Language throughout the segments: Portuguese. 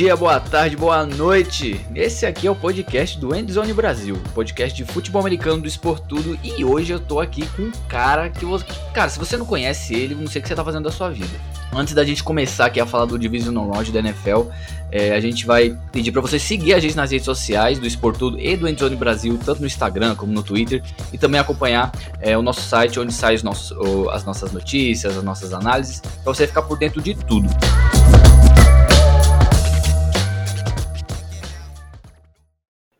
dia, boa tarde, boa noite. Esse aqui é o podcast do Endzone Brasil, podcast de futebol americano do Esportudo e hoje eu tô aqui com um cara que você, cara, se você não conhece ele, não sei o que você tá fazendo da sua vida. Antes da gente começar aqui a falar do Divisional Round da NFL, é, a gente vai pedir para você seguir a gente nas redes sociais do Esportudo e do Endzone Brasil, tanto no Instagram como no Twitter, e também acompanhar é, o nosso site onde saem as nossas notícias, as nossas análises, para você ficar por dentro de tudo.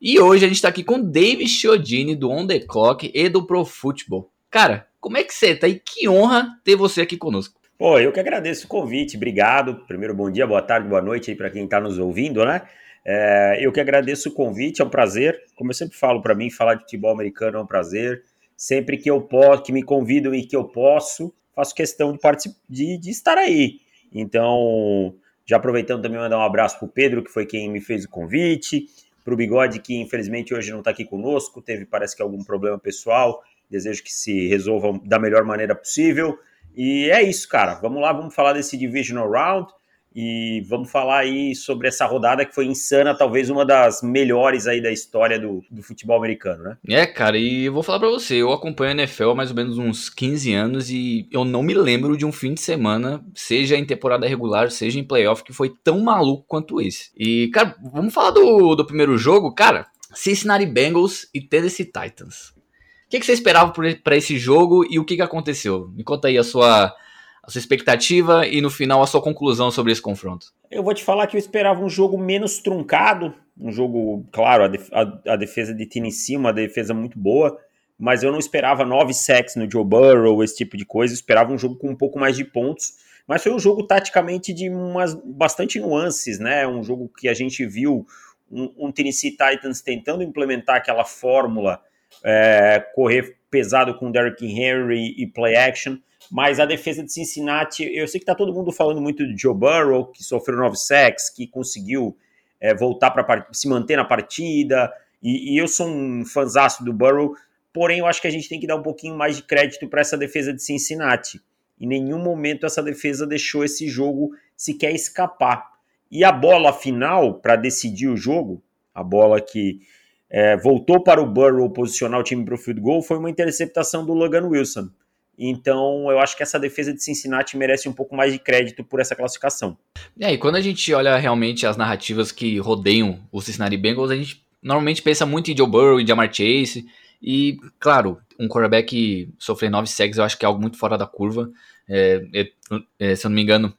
E hoje a gente tá aqui com David Chiodini do On The Clock e do Pro Football. Cara, como é que você tá e que honra ter você aqui conosco. Pô, eu que agradeço o convite, obrigado. Primeiro, bom dia, boa tarde, boa noite aí para quem está nos ouvindo, né? É, eu que agradeço o convite, é um prazer. Como eu sempre falo para mim, falar de futebol americano é um prazer. Sempre que eu posso, que me convidam e que eu posso, faço questão de, de, de estar aí. Então, já aproveitando também mandar um abraço para o Pedro, que foi quem me fez o convite para o Bigode, que infelizmente hoje não está aqui conosco, teve parece que algum problema pessoal, desejo que se resolva da melhor maneira possível. E é isso, cara. Vamos lá, vamos falar desse Divisional Round e vamos falar aí sobre essa rodada que foi insana, talvez uma das melhores aí da história do, do futebol americano, né? É, cara, e eu vou falar para você, eu acompanho a NFL há mais ou menos uns 15 anos e eu não me lembro de um fim de semana, seja em temporada regular, seja em playoff, que foi tão maluco quanto esse. E, cara, vamos falar do, do primeiro jogo, cara. Cincinnati Bengals e Tennessee Titans. O que, que você esperava para esse jogo e o que, que aconteceu? Me conta aí a sua a sua expectativa e no final a sua conclusão sobre esse confronto. Eu vou te falar que eu esperava um jogo menos truncado, um jogo, claro, a, def a, a defesa de Tennessee, uma defesa muito boa, mas eu não esperava nove sacks no Joe Burrow, esse tipo de coisa, eu esperava um jogo com um pouco mais de pontos, mas foi um jogo taticamente de umas bastante nuances, né? Um jogo que a gente viu um, um Tennessee Titans tentando implementar aquela fórmula, é, correr pesado com Derrick Henry e play action, mas a defesa de Cincinnati, eu sei que está todo mundo falando muito de Joe Burrow, que sofreu nove sacks, que conseguiu é, voltar para se manter na partida, e, e eu sou um fanzaço do Burrow, porém eu acho que a gente tem que dar um pouquinho mais de crédito para essa defesa de Cincinnati. Em nenhum momento essa defesa deixou esse jogo sequer escapar. E a bola final para decidir o jogo, a bola que é, voltou para o Burrow posicionar o time para o field goal, foi uma interceptação do Logan Wilson. Então, eu acho que essa defesa de Cincinnati merece um pouco mais de crédito por essa classificação. É, e quando a gente olha realmente as narrativas que rodeiam o Cincinnati Bengals, a gente normalmente pensa muito em Joe Burrow e Jamar Chase. E, claro, um quarterback sofrer nove sacks eu acho que é algo muito fora da curva. É, é, se eu não me engano,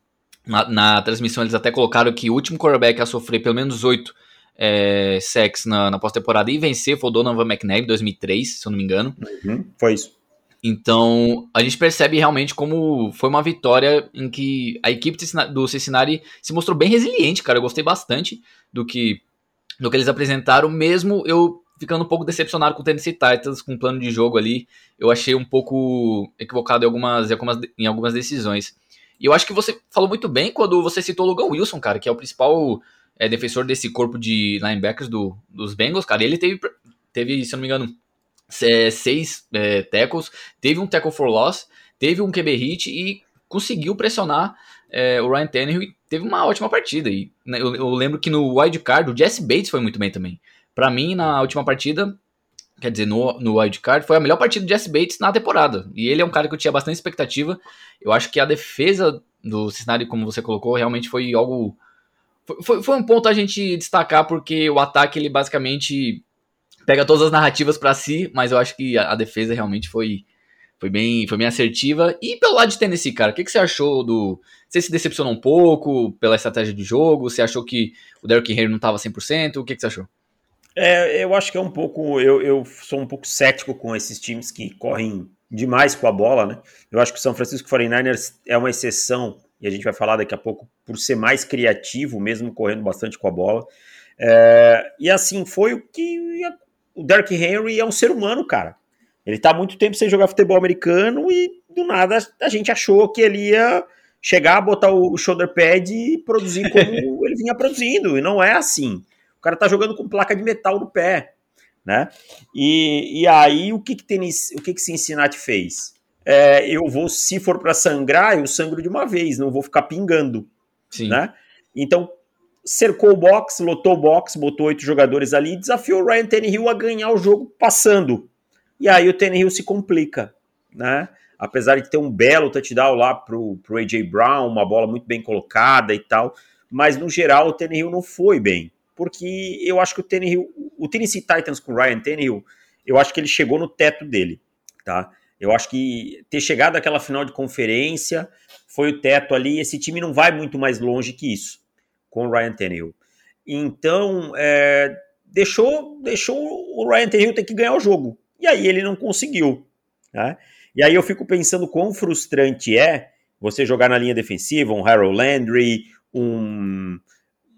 na, na, transmissão eles até colocaram que o último quarterback a sofrer pelo menos oito é, sacks na, na pós-temporada e vencer foi o Donovan McNabb em 2003, se eu não me engano. Uhum, foi isso. Então, a gente percebe realmente como foi uma vitória em que a equipe do Cincinnati se mostrou bem resiliente, cara. Eu gostei bastante do que, do que eles apresentaram, mesmo eu ficando um pouco decepcionado com o Tennessee Titans, com o plano de jogo ali. Eu achei um pouco equivocado em algumas, em algumas, decisões. E eu acho que você falou muito bem quando você citou o Logan Wilson, cara, que é o principal é, defensor desse corpo de linebackers do, dos Bengals, cara. Ele teve, teve, se eu não me engano, é, seis é, tackles, teve um tackle for loss, teve um QB hit e conseguiu pressionar é, o Ryan Tannehill e teve uma ótima partida. E né, eu, eu, lembro que no wild card o Jesse Bates foi muito bem também. Para mim, na última partida, quer dizer, no, no wild card, foi a melhor partida do Jesse Bates na temporada. E ele é um cara que eu tinha bastante expectativa. Eu acho que a defesa do Cincinnati, como você colocou, realmente foi algo... Foi, foi um ponto a gente destacar, porque o ataque, ele basicamente pega todas as narrativas para si, mas eu acho que a, defesa realmente foi, foi, bem, foi bem assertiva. E pelo lado de Tennessee, cara, o que, que você achou do. Você se decepcionou um pouco pela estratégia de jogo? Você achou que o Derrick Henry não estava 100%? O que, que você achou? É, eu acho que é um pouco. Eu, eu sou um pouco cético com esses times que correm demais com a bola, né? Eu acho que o São Francisco 49ers é uma exceção, e a gente vai falar daqui a pouco, por ser mais criativo, mesmo correndo bastante com a bola. É, e assim, foi o que o Derrick Henry é um ser humano, cara. Ele tá há muito tempo sem jogar futebol americano e do nada a gente achou que ele ia chegar, botar o shoulder pad e produzir como ele vinha produzindo. E não é assim. O cara tá jogando com placa de metal no pé, né? E, e aí o que que, tenis, o que, que Cincinnati fez? É, eu vou, se for para sangrar, eu sangro de uma vez, não vou ficar pingando, Sim. né? Então cercou o box, lotou o box, botou oito jogadores ali, desafiou o Ryan Tannehill a ganhar o jogo passando. E aí o Tannehill se complica, né? Apesar de ter um belo touchdown lá pro, pro AJ Brown, uma bola muito bem colocada e tal, mas no geral o Tannehill não foi bem, porque eu acho que o Tannehill, o Tennessee Titans com o Ryan Tannehill, eu acho que ele chegou no teto dele, tá? Eu acho que ter chegado àquela final de conferência foi o teto ali, esse time não vai muito mais longe que isso com o Ryan Tannehill. Então, é, deixou, deixou o Ryan Tannehill ter que ganhar o jogo. E aí ele não conseguiu. Né? E aí eu fico pensando quão frustrante é você jogar na linha defensiva um Harold Landry, um,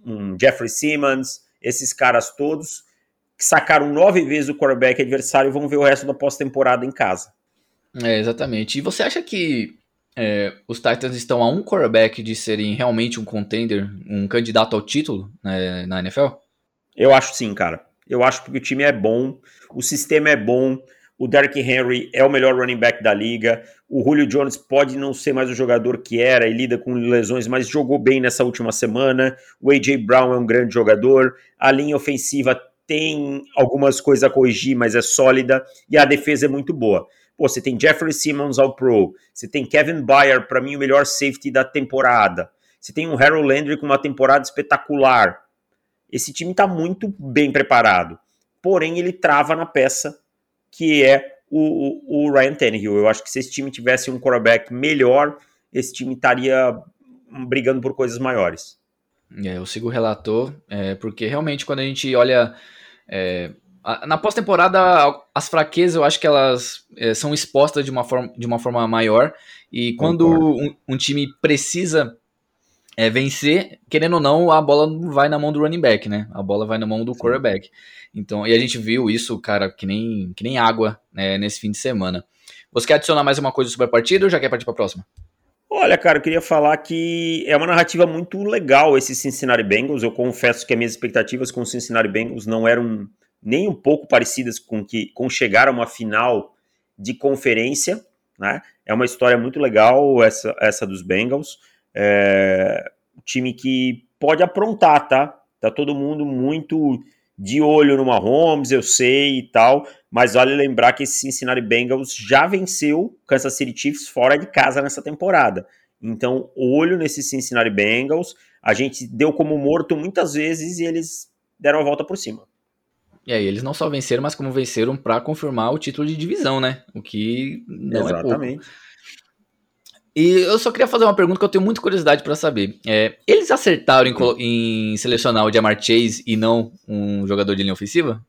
um Jeffrey Simmons, esses caras todos que sacaram nove vezes o quarterback adversário vão ver o resto da pós-temporada em casa. É, exatamente. E você acha que é, os Titans estão a um quarterback de serem realmente um contender, um candidato ao título né, na NFL? Eu acho sim, cara. Eu acho porque o time é bom, o sistema é bom, o Derrick Henry é o melhor running back da liga, o Julio Jones pode não ser mais o jogador que era e lida com lesões, mas jogou bem nessa última semana. O AJ Brown é um grande jogador, a linha ofensiva tem algumas coisas a corrigir, mas é sólida e a defesa é muito boa. Pô, você tem Jeffrey Simmons ao Pro, você tem Kevin Byard, para mim o melhor safety da temporada. Você tem um Harold Landry com uma temporada espetacular. Esse time está muito bem preparado. Porém, ele trava na peça que é o, o, o, Ryan Tannehill. Eu acho que se esse time tivesse um quarterback melhor, esse time estaria brigando por coisas maiores. É, eu sigo o relator, é, porque realmente quando a gente olha é, na pós-temporada, as fraquezas eu acho que elas é, são expostas de uma, forma, de uma forma maior. E quando um, um, time precisa é, vencer, querendo ou não, a bola não vai na mão do running back, né? A bola vai na mão do Sim. quarterback. Então, e a gente viu isso, cara, que nem, que nem água né, nesse fim de semana. Você quer adicionar mais uma coisa sobre a partida ou já quer partir para a próxima? Olha, cara, eu queria falar que é uma narrativa muito legal esse Cincinnati Bengals. Eu confesso que as minhas expectativas com o Cincinnati Bengals não eram nem um pouco parecidas com que com chegar a uma final de conferência, né? É uma história muito legal essa, essa dos Bengals. É, time que pode aprontar, tá? Tá todo mundo muito de olho no Mahomes, eu sei e tal, mas vale lembrar que esse Cincinnati Bengals já venceu Kansas City Chiefs fora de casa nessa temporada. Então, olho nesse Cincinnati Bengals. A gente deu como morto muitas vezes e eles deram a volta por cima. E aí eles não só venceram, mas como venceram para confirmar o título de divisão, né? O que não Exatamente. é pouco. E eu só queria fazer uma pergunta que eu tenho muita curiosidade para saber. É, eles acertaram em, em, selecionar o Jamar Chase e não um jogador de linha ofensiva?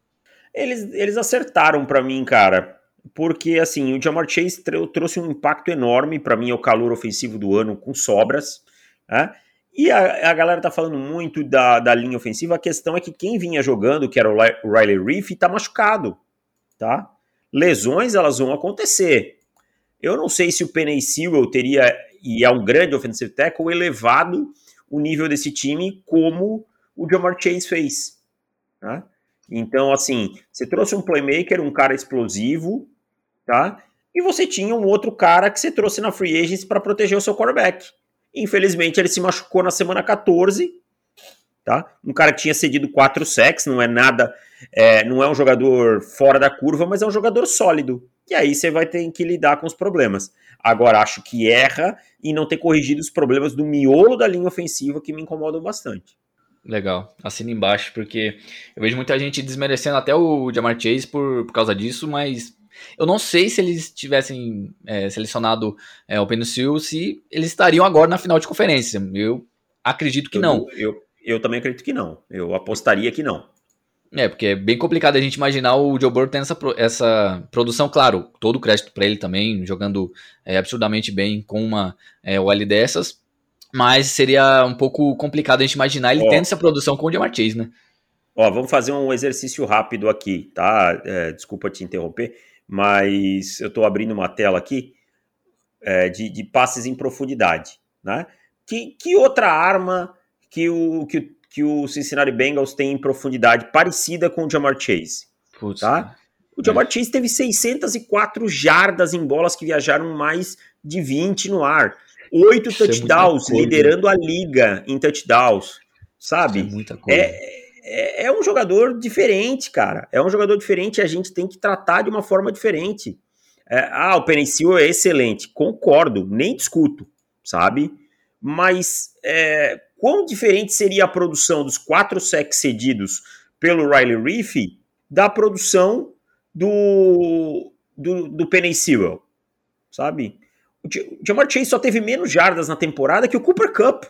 Eles, eles acertaram para mim, cara. Porque, assim, o Jamar Chase trouxe um impacto enorme. para mim, é o calor ofensivo do ano com sobras. Né? E a, a galera tá falando muito da, da linha ofensiva. A questão é que quem vinha jogando, que era o Riley Reef, tá machucado, tá? Lesões, elas vão acontecer. Eu não sei se o Penny Sewell teria, e é um grande offensive tackle, elevado o nível desse time como o Jamar Chase fez, tá? Então, assim, você trouxe um playmaker, um cara explosivo, tá? E você tinha um outro cara que você trouxe na free agents para proteger o seu quarterback. Infelizmente, ele se machucou na semana 14, tá? Um cara que tinha cedido quatro sacks, não é nada, é, não é um jogador fora da curva, mas é um jogador sólido. E aí você vai ter que lidar com os problemas. Agora, acho que erra e não ter corrigido os problemas do miolo da linha ofensiva que me incomodam bastante. Legal, assina embaixo, porque eu vejo muita gente desmerecendo até o Jamar Chase por, por causa disso, mas eu não sei se eles tivessem é, selecionado é, o Penicil, se eles estariam agora na final de conferência. Eu acredito que eu, não. Eu, eu também acredito que não. Eu apostaria que não. É, porque é bem complicado a gente imaginar o Joe Burrow tendo essa, essa produção, claro, todo o crédito para ele também, jogando é, absurdamente bem com uma é, OL dessas, mas seria um pouco complicado a gente imaginar ele tendo essa produção com o Jamar Chase, né? Ó, vamos fazer um exercício rápido aqui, tá? É, desculpa te interromper mas eu estou abrindo uma tela aqui é, de, de, passes em profundidade. Né? Que, que outra arma que o, que, que o Cincinnati Bengals tem em profundidade parecida com o Jamar Chase? Putz, tá? O Jamar é. Chase teve 604 jardas em bolas que viajaram mais de 20 no ar. Oito é touchdowns, é liderando a liga em touchdowns. sabe? É muita coisa. É, é, é, um jogador diferente, cara. É um jogador diferente e a gente tem que tratar de uma forma diferente. É, ah, o Penicil é excelente. Concordo, nem discuto, sabe? Mas é, quão diferente seria a produção dos quatro sacks cedidos pelo Riley Reef da produção do, do, do Sewell, sabe? O Jamar Chase só teve menos jardas na temporada que o Cooper Cup.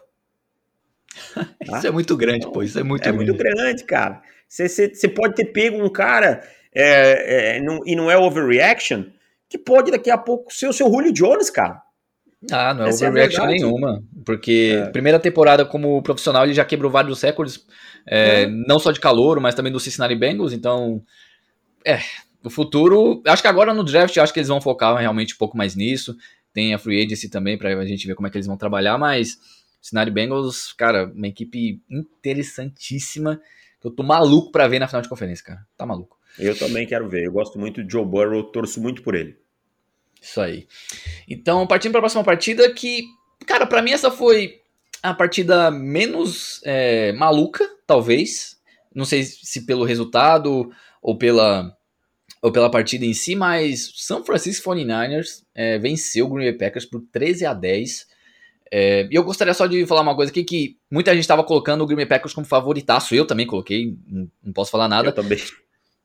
Tá? isso é muito grande, pô. Isso é muito é grande. muito grande, cara. Você pode ter pego um cara é, é, não, e não é overreaction, que pode daqui a pouco ser o seu Julio Jones, cara. Ah, não é Essa é overreaction é nenhuma. Porque é. primeira temporada como profissional ele já quebrou vários recordes, é, é. não só de calor, mas também do Cincinnati Bengals. Então, é, o futuro. Acho que agora no draft, acho que eles vão focar realmente um pouco mais nisso. Tem a free agency também para a gente ver como é que eles vão trabalhar, mas Cincinnati Bengals, cara, uma equipe interessantíssima que eu tô maluco para ver na final de conferência, cara. Tá maluco. Eu também quero ver. Eu gosto muito de Joe Burrow, torço muito por ele. Isso aí. Então, partindo para a próxima partida, que, cara, para mim essa foi a partida menos é, maluca, talvez. Não sei se pelo resultado ou pela, ou pela partida em si, mas São Francisco 49ers é, venceu o Green Bay Packers por 13 a 10. É, e eu gostaria só de falar uma coisa aqui, que muita gente estava colocando o Green Bay Packers como favoritaço, eu também coloquei, não, posso falar nada. Eu também.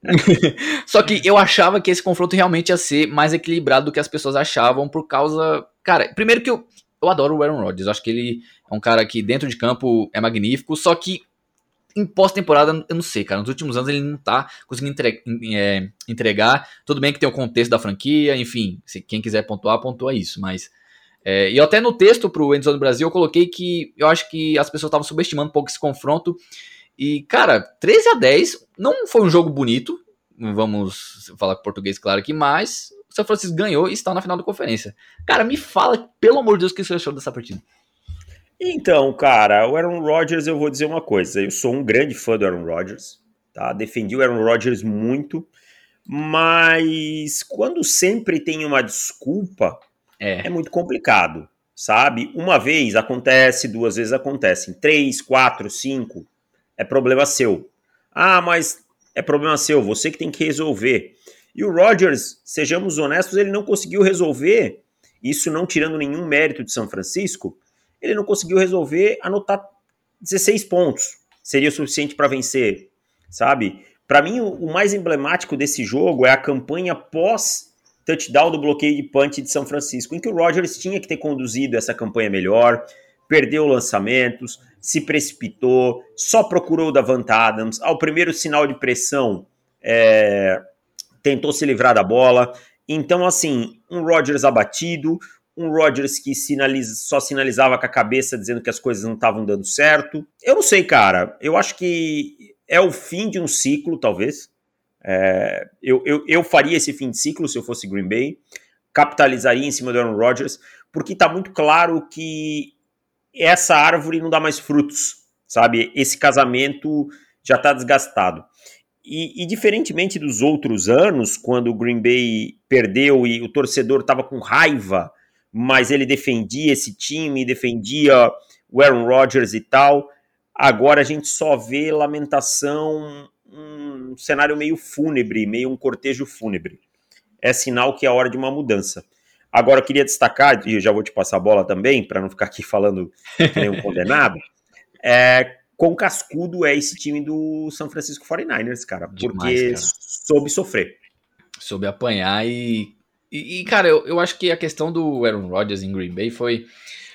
Só que eu achava que esse confronto realmente ia ser mais equilibrado do que as pessoas achavam, por causa. Cara, primeiro que eu, eu adoro o Aaron Rodgers, acho que ele é um cara que dentro de campo é magnífico, só que em pós-temporada, eu não sei, cara. Nos últimos anos ele não tá conseguindo entre, é, entregar. Tudo bem que tem o contexto da franquia, enfim, se quem quiser pontuar, pontua isso, mas. É, e até no texto pro Endzone Brasil eu coloquei que eu acho que as pessoas estavam subestimando um pouco esse confronto e, cara, 13 a 10 não foi um jogo bonito, vamos falar com português claro aqui, mas o São Francisco ganhou e está na final da conferência. Cara, me fala, pelo amor de Deus, o que você achou dessa partida? Então, cara, o Aaron Rodgers, eu vou dizer uma coisa, eu sou um grande fã do Aaron Rodgers, tá? Defendi o Aaron Rodgers muito, mas quando sempre tem uma desculpa, é, é muito complicado, sabe? Uma vez acontece, duas vezes acontece, três, quatro, cinco, é problema seu. Ah, mas é problema seu, você que tem que resolver. E o Rodgers, sejamos honestos, ele não conseguiu resolver, isso não tirando nenhum mérito de São Francisco, ele não conseguiu resolver anotar 16 pontos. Seria o suficiente para vencer, sabe? Para mim, o mais emblemático desse jogo é a campanha pós touchdown do bloqueio de punch de São Francisco, em que o Rodgers tinha que ter conduzido essa campanha melhor, perdeu lançamentos, se precipitou, só procurou o Davant Adams. Ao primeiro sinal de pressão, é, tentou se livrar da bola. Então, assim, um Rodgers abatido, um Rodgers que sinaliza, só sinalizava com a cabeça dizendo que as coisas não estavam dando certo. Eu não sei, cara. Eu acho que é o fim de um ciclo, talvez. É, eu, eu, eu faria esse fim de ciclo se eu fosse Green Bay. Capitalizaria em cima do Aaron Rodgers, porque está muito claro que essa árvore não dá mais frutos, sabe? Esse casamento já está desgastado. E, e, diferentemente dos outros anos, quando o Green Bay perdeu e o torcedor estava com raiva, mas ele defendia esse time, defendia o Aaron Rodgers e tal, agora a gente só vê lamentação, um cenário meio fúnebre, meio um cortejo fúnebre. É sinal que é hora de uma mudança. Agora, eu queria destacar, e eu já vou te passar a bola também, para não ficar aqui falando que nem um condenado, é, quão cascudo é esse time do São Francisco 49ers, cara, Demais, porque cara. soube sofrer. Soube apanhar e, e, e, cara, eu, eu acho que a questão do Aaron Rodgers em Green Bay foi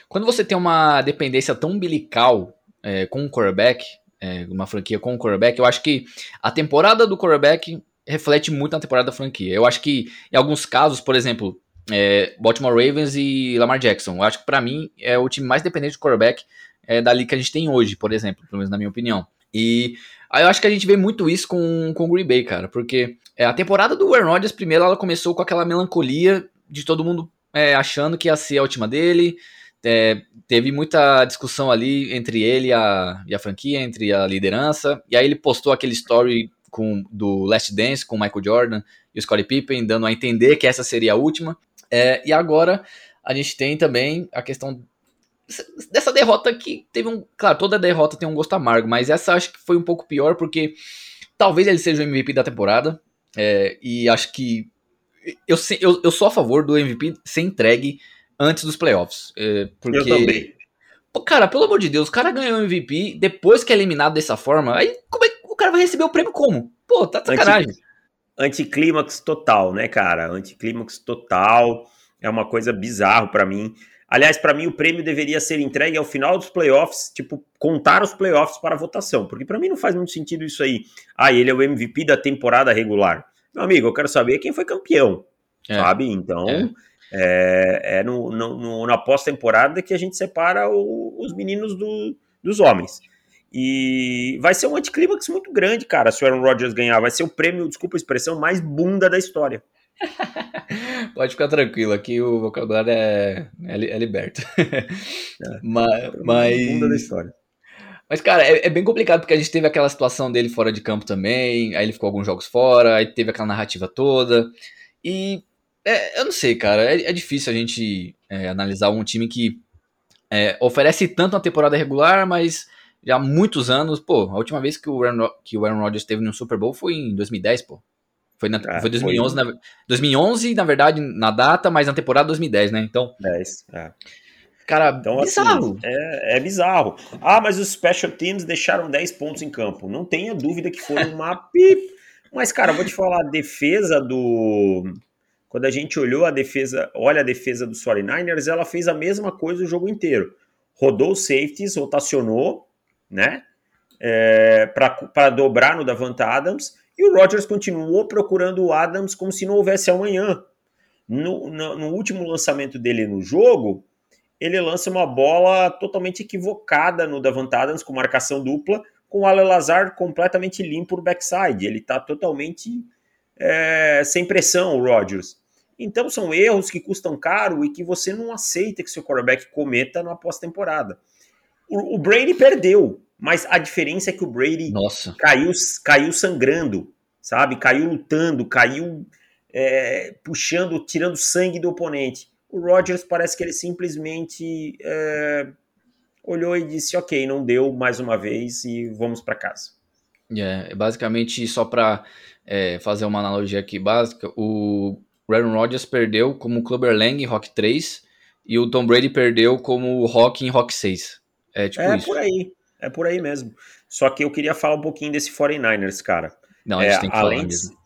quando você tem uma dependência tão umbilical é, com o quarterback, é, uma franquia com o quarterback, eu acho que a temporada do quarterback reflete muito na temporada da franquia. Eu acho que em alguns casos, por exemplo, é, Baltimore Ravens e Lamar Jackson. Eu acho que para mim é o time mais dependente de quarterback é, da liga que a gente tem hoje, por exemplo, pelo menos na minha opinião. E aí eu acho que a gente vê muito isso com, com o Green Bay, cara, porque é, a temporada do Aaron Rodgers, primeiro, ela começou com aquela melancolia de todo mundo é, achando que ia ser a última dele. É, teve muita discussão ali entre ele e a, e a franquia, entre a liderança. E aí ele postou aquele story com, do Last Dance com Michael Jordan e o Scottie Pippen, dando a entender que essa seria a última. É, e agora a gente tem também a questão dessa derrota que teve um. Claro, toda derrota tem um gosto amargo, mas essa acho que foi um pouco pior porque talvez ele seja o MVP da temporada. É, e acho que. Eu, eu, eu sou a favor do MVP ser entregue antes dos playoffs. É, porque, eu também. Cara, pelo amor de Deus, o cara ganhou o MVP depois que é eliminado dessa forma. Aí como é que o cara vai receber o prêmio como? Pô, tá de sacanagem. Anti, anticlímax total, né, cara? Anticlímax total. É uma coisa bizarro para mim. Aliás, para mim o prêmio deveria ser entregue ao final dos playoffs, tipo, contar os playoffs para votação, porque para mim não faz muito sentido isso aí. Ah, ele é o MVP da temporada regular. Meu amigo, eu quero saber quem foi campeão, é. sabe? Então, é, é, é no, no, na pós-temporada que a gente separa o, os meninos do, dos homens. E vai ser um anticlímax muito grande, cara, se o Aaron Rodgers ganhar. Vai ser o prêmio, desculpa a expressão, mais bunda da história. Pode ficar tranquilo, aqui o vocabulário é, é, é liberto. É, mas, mas... da história. Mas, cara, é, é, bem complicado porque a gente teve aquela situação dele fora de campo também, aí ele ficou alguns jogos fora, aí teve aquela narrativa toda. E é, eu não sei, cara, é, é difícil a gente é, analisar um time que é, oferece tanto na temporada regular, mas já há muitos anos, pô, a última vez que o Aaron, que o Aaron Rodgers esteve no Super Bowl foi em 2010, pô. Foi, na, é, foi 2011, foi... Na, 2011, na verdade, na data, mas na temporada 2010, né? Então. 10, é. Cara, então, assim, bizarro. Assim, é, é, bizarro. Ah, mas os Special Teams deixaram 10 pontos em campo. Não tenha dúvida que foi uma pip. Mas, cara, vou te falar, a defesa do. Quando a gente olhou a defesa, olha a defesa dos 49ers, ela fez a mesma coisa o jogo inteiro. Rodou os safeties, rotacionou, né? É, para dobrar no Davant Adams e o Rodgers continuou procurando o Adams como se não houvesse amanhã. No, no, no, último lançamento dele no jogo, ele lança uma bola totalmente equivocada no Davant Adams, com marcação dupla, com o Alelazar completamente limpo no backside. Ele está totalmente é, sem pressão, o Rodgers. Então são erros que custam caro e que você não aceita que seu quarterback cometa na pós-temporada. O, o Brady perdeu, mas a diferença é que o Brady Nossa. caiu caiu sangrando, sabe? Caiu lutando, caiu é, puxando, tirando sangue do oponente. O Rodgers parece que ele simplesmente é, olhou e disse: Ok, não deu mais uma vez e vamos para casa. É, basicamente, só para é, fazer uma analogia aqui básica, o Aaron Rodgers perdeu como Clubber Lang em Rock 3 e o Tom Brady perdeu como Rock em Rock 6. É tipo é isso. por aí. É por aí mesmo. Só que eu queria falar um pouquinho desse 49ers, cara. Não, a gente é, tem que além falar de, mesmo.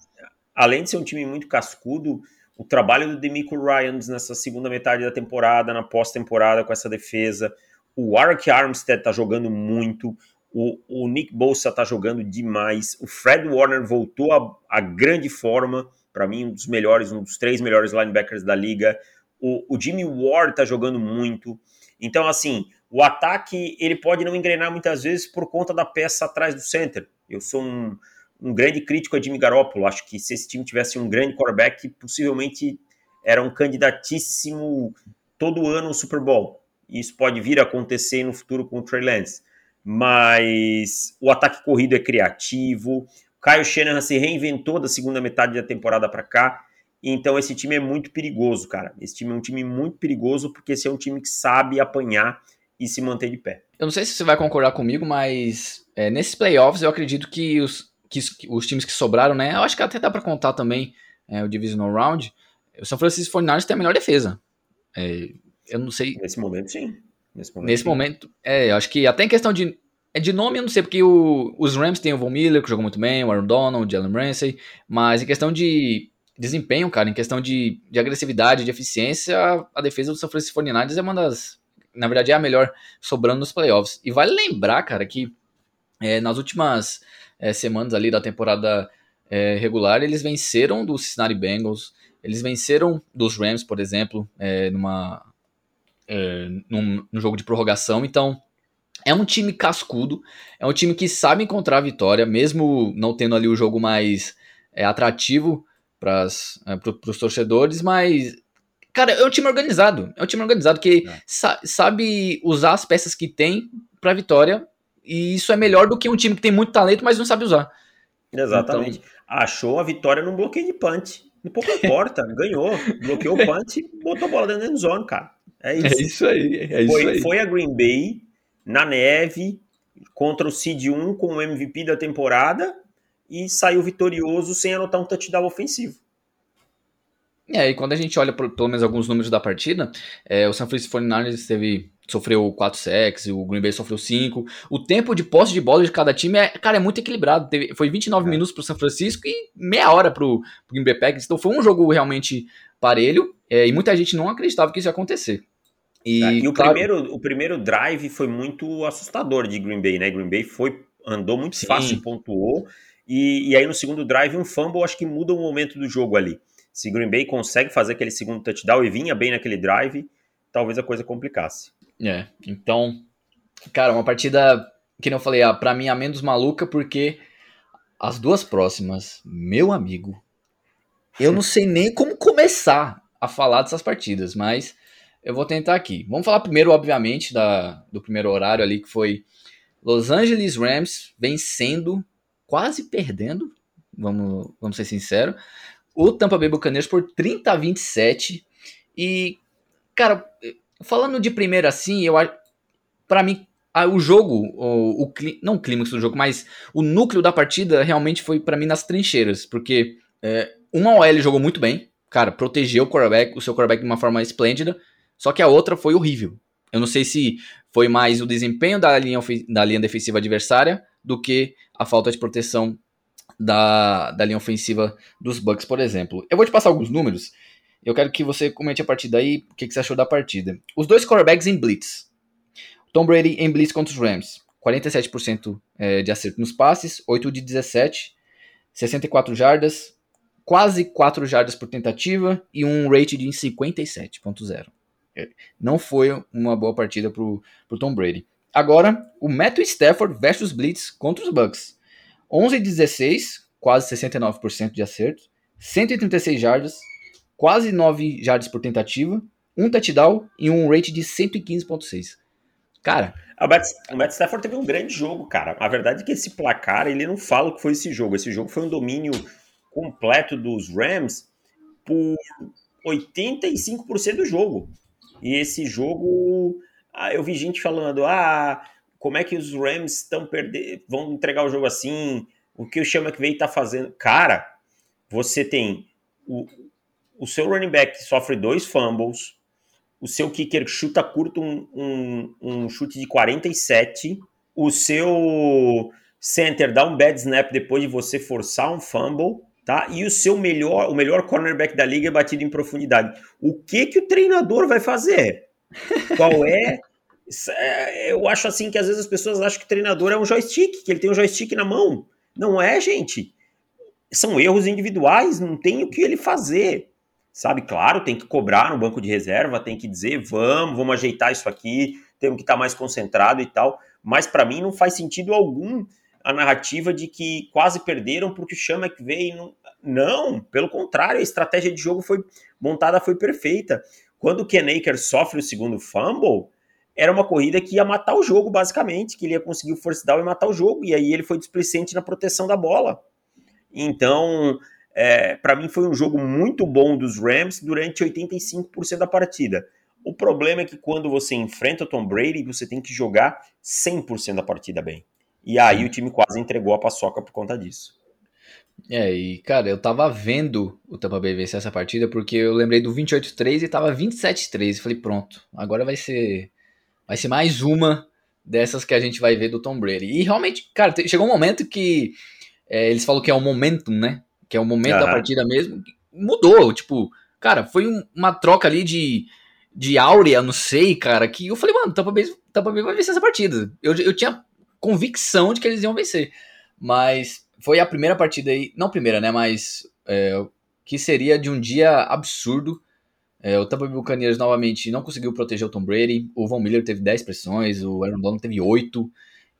Além de ser um time muito cascudo, o trabalho do Demico Ryans nessa segunda metade da temporada, na pós-temporada com essa defesa, o Arik Armstead tá jogando muito, o, o Nick Bosa tá jogando demais, o Fred Warner voltou a grande forma, para mim um dos melhores, um dos três melhores linebackers da liga, o, o Jimmy Ward tá jogando muito, então assim, o ataque ele pode não engrenar muitas vezes por conta da peça atrás do center. Eu sou um, um grande crítico a Jimmy Garoppolo. Acho que se esse time tivesse um grande quarterback, possivelmente era um candidatíssimo todo ano ao Super Bowl. Isso pode vir a acontecer no futuro com o Trey Lance. Mas o ataque corrido é criativo. Kyle Shanahan se reinventou da segunda metade da temporada para cá. Então esse time é muito perigoso, cara. Esse time é um time muito perigoso porque esse é um time que sabe apanhar e se manter de pé. Eu não sei se você vai concordar comigo, mas é, nesses playoffs eu acredito que os, que os times que sobraram, né? Eu acho que até dá para contar também é, o Divisional Round. O São Francisco 49ers tem a melhor defesa. É, eu não sei. Nesse momento, sim. Nesse momento, Nesse momento é, eu acho que até em questão de. É de nome, eu não sei, porque o, os Rams tem o Von Miller, que jogou muito bem, o Aaron Donald, o Jalen Ramsey, mas em questão de desempenho, cara, em questão de, de agressividade, de eficiência, a defesa do São Francisco 49ers é uma das na verdade é a melhor sobrando nos playoffs. E vale lembrar, cara, que é, nas últimas é, semanas ali da temporada é, regular, eles venceram do Cincinnati Bengals, eles venceram dos Rams, por exemplo, numa, num, num jogo de prorrogação. Então, é um time cascudo, é um time que sabe encontrar a vitória, mesmo não tendo ali o jogo mais é, atrativo para os torcedores, mas Cara, é um time organizado. É um time organizado que é. sa sabe usar as peças que tem pra vitória. E isso é melhor do que um time que tem muito talento, mas não sabe usar. Exatamente. Então... Achou a vitória num bloqueio de punch. Não pouco importa, ganhou. Bloqueou o punch e botou a bola dentro da zone, cara. É isso. É isso aí. É isso foi, aí. foi a Green Bay na neve contra o Seed 1 com o MVP da temporada e saiu vitorioso sem anotar um touchdown ofensivo. É, e quando a gente olha pelo menos alguns números da partida, é, o San Francisco 49ers teve, sofreu 4 sacks, o Green Bay sofreu 5. O tempo de posse de bola de cada time é, cara, é muito equilibrado. Teve, foi 29 é. minutos pro São Francisco e meia hora pro, pro Green Bay Packers. Então foi um jogo realmente parelho é, e muita gente não acreditava que isso ia acontecer. E, é, e o, claro, primeiro, o primeiro drive foi muito assustador de Green Bay, né? Green Bay foi, andou muito sim. fácil, pontuou. E, e aí no segundo drive, um fumble, acho que muda o momento do jogo ali. Se Green Bay consegue fazer aquele segundo touchdown e vinha bem naquele drive, talvez a coisa complicasse. É, então, cara, uma partida que não falei, ah, para mim a menos maluca porque as duas próximas, meu amigo, eu não sei nem como começar a falar dessas partidas, mas eu vou tentar aqui. Vamos falar primeiro, obviamente, da, do primeiro horário ali, que foi Los Angeles Rams vencendo, quase perdendo, vamos, vamos ser sinceros, o Tampa Bay Buccaneers por 30 a 27. E, cara, falando de primeira assim, eu para mim o jogo, o, o não o clímax do jogo, mas o núcleo da partida realmente foi para mim nas trincheiras, porque é, uma OL jogou muito bem, cara, protegeu o quarterback, o seu quarterback de uma forma esplêndida, só que a outra foi horrível. Eu não sei se foi mais o desempenho da linha, da linha defensiva adversária do que a falta de proteção da, da linha ofensiva dos Bucks, por exemplo. Eu vou te passar alguns números. Eu quero que você comente a partir daí o que, que você achou da partida. Os dois quarterbacks em blitz. Tom Brady em blitz contra os Rams. 47% é, de acerto nos passes, 8 de 17, 64 jardas, quase 4 jardas por tentativa e um rate de 57.0. É, não foi uma boa partida para o Tom Brady. Agora, o Matthew Stafford versus Blitz contra os Bucks. 11 de 16, quase 69% de acerto, 136 jardas, quase 9 jardas por tentativa, um touchdown e um rate de 115.6. Cara, Matt, o Matt Stafford teve um grande jogo, cara. A verdade é que esse placar, ele não fala o que foi esse jogo. Esse jogo foi um domínio completo dos Rams por 85% do jogo. E esse jogo, ah, eu vi gente falando, ah, como é que os Rams estão perdendo, vão entregar o jogo assim, o que o Sean McVay está fazendo. Cara, você tem o, o seu running back sofre dois fumbles, o seu kicker chuta curto um, um, um chute de 47, o seu center dá um bad snap depois de você forçar um fumble, tá? E o seu melhor, o melhor cornerback da liga é batido em profundidade. O que que o treinador vai fazer? Qual é é, eu acho assim que às vezes as pessoas acham que o treinador é um joystick, que ele tem um joystick na mão. Não é, gente. São erros individuais, não tem o que ele fazer. Sabe, claro, tem que cobrar no banco de reserva, tem que dizer, vamos, vamos ajeitar isso aqui, temos que estar mais concentrado e tal. Mas para mim não faz sentido algum a narrativa de que quase perderam porque o Chama que veio. Não, não, pelo contrário, a estratégia de jogo foi montada, foi perfeita. Quando o Ken Aker sofre o segundo fumble, era uma corrida que ia matar o jogo, basicamente, que ele ia conseguir o force down e matar o jogo, e aí ele foi displicente na proteção da bola. Então, é, para mim foi um jogo muito bom dos Rams durante 85% da partida. O problema é que quando você enfrenta o Tom Brady, você tem que jogar 100% da partida bem. E aí o time quase entregou a paçoca por conta disso. É, e cara, eu tava vendo o Tampa Bay vencer essa partida porque eu lembrei do 28-3 e tava 27-3. Falei, pronto, agora vai ser vai ser mais uma dessas que a gente vai ver do Tom Brady. E realmente, cara, chegou um momento que é, eles falam que é o momentum, né? Que é o momento uhum. da partida mesmo. Mudou, tipo, cara, foi um, uma troca ali de, de áurea, não sei, cara, que eu falei, mano, Tampa Bay, Tampa Bay vai vencer essa partida. Eu, eu tinha convicção de que eles iam vencer. Mas foi a primeira partida aí, não primeira, né? Mas é, que seria de um dia absurdo é, o Tampa Bay Buccaneers novamente não conseguiu proteger o Tom Brady. O Von Miller teve 10 pressões, o Aaron Donald teve 8.